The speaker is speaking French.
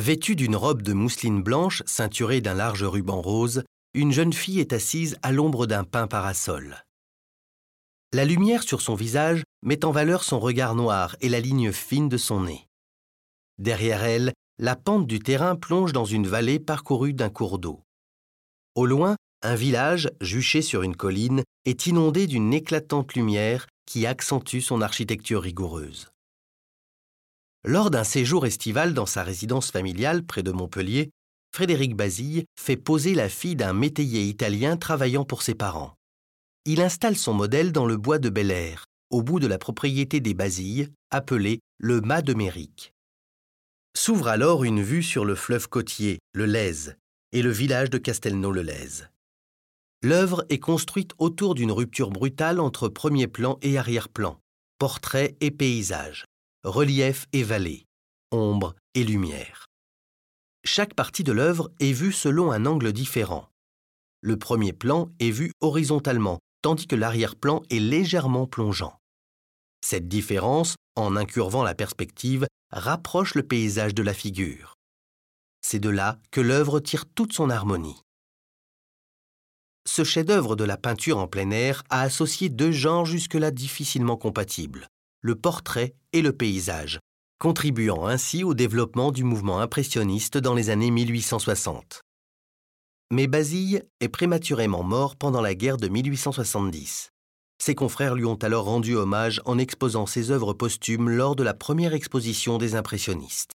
Vêtue d'une robe de mousseline blanche ceinturée d'un large ruban rose, une jeune fille est assise à l'ombre d'un pin parasol. La lumière sur son visage met en valeur son regard noir et la ligne fine de son nez. Derrière elle, la pente du terrain plonge dans une vallée parcourue d'un cours d'eau. Au loin, un village, juché sur une colline, est inondé d'une éclatante lumière qui accentue son architecture rigoureuse. Lors d'un séjour estival dans sa résidence familiale près de Montpellier, Frédéric Basile fait poser la fille d'un métayer italien travaillant pour ses parents. Il installe son modèle dans le bois de Bel Air, au bout de la propriété des Basilles, appelée le Mât de Mérique. S'ouvre alors une vue sur le fleuve côtier, le Lèze, et le village de Castelnau-le-Lèze. L'œuvre est construite autour d'une rupture brutale entre premier plan et arrière-plan, portrait et paysage, relief et vallée, ombre et lumière. Chaque partie de l'œuvre est vue selon un angle différent. Le premier plan est vu horizontalement, tandis que l'arrière-plan est légèrement plongeant. Cette différence, en incurvant la perspective, rapproche le paysage de la figure. C'est de là que l'œuvre tire toute son harmonie. Ce chef-d'œuvre de la peinture en plein air a associé deux genres jusque-là difficilement compatibles, le portrait et le paysage, contribuant ainsi au développement du mouvement impressionniste dans les années 1860. Mais Basile est prématurément mort pendant la guerre de 1870. Ses confrères lui ont alors rendu hommage en exposant ses œuvres posthumes lors de la première exposition des impressionnistes.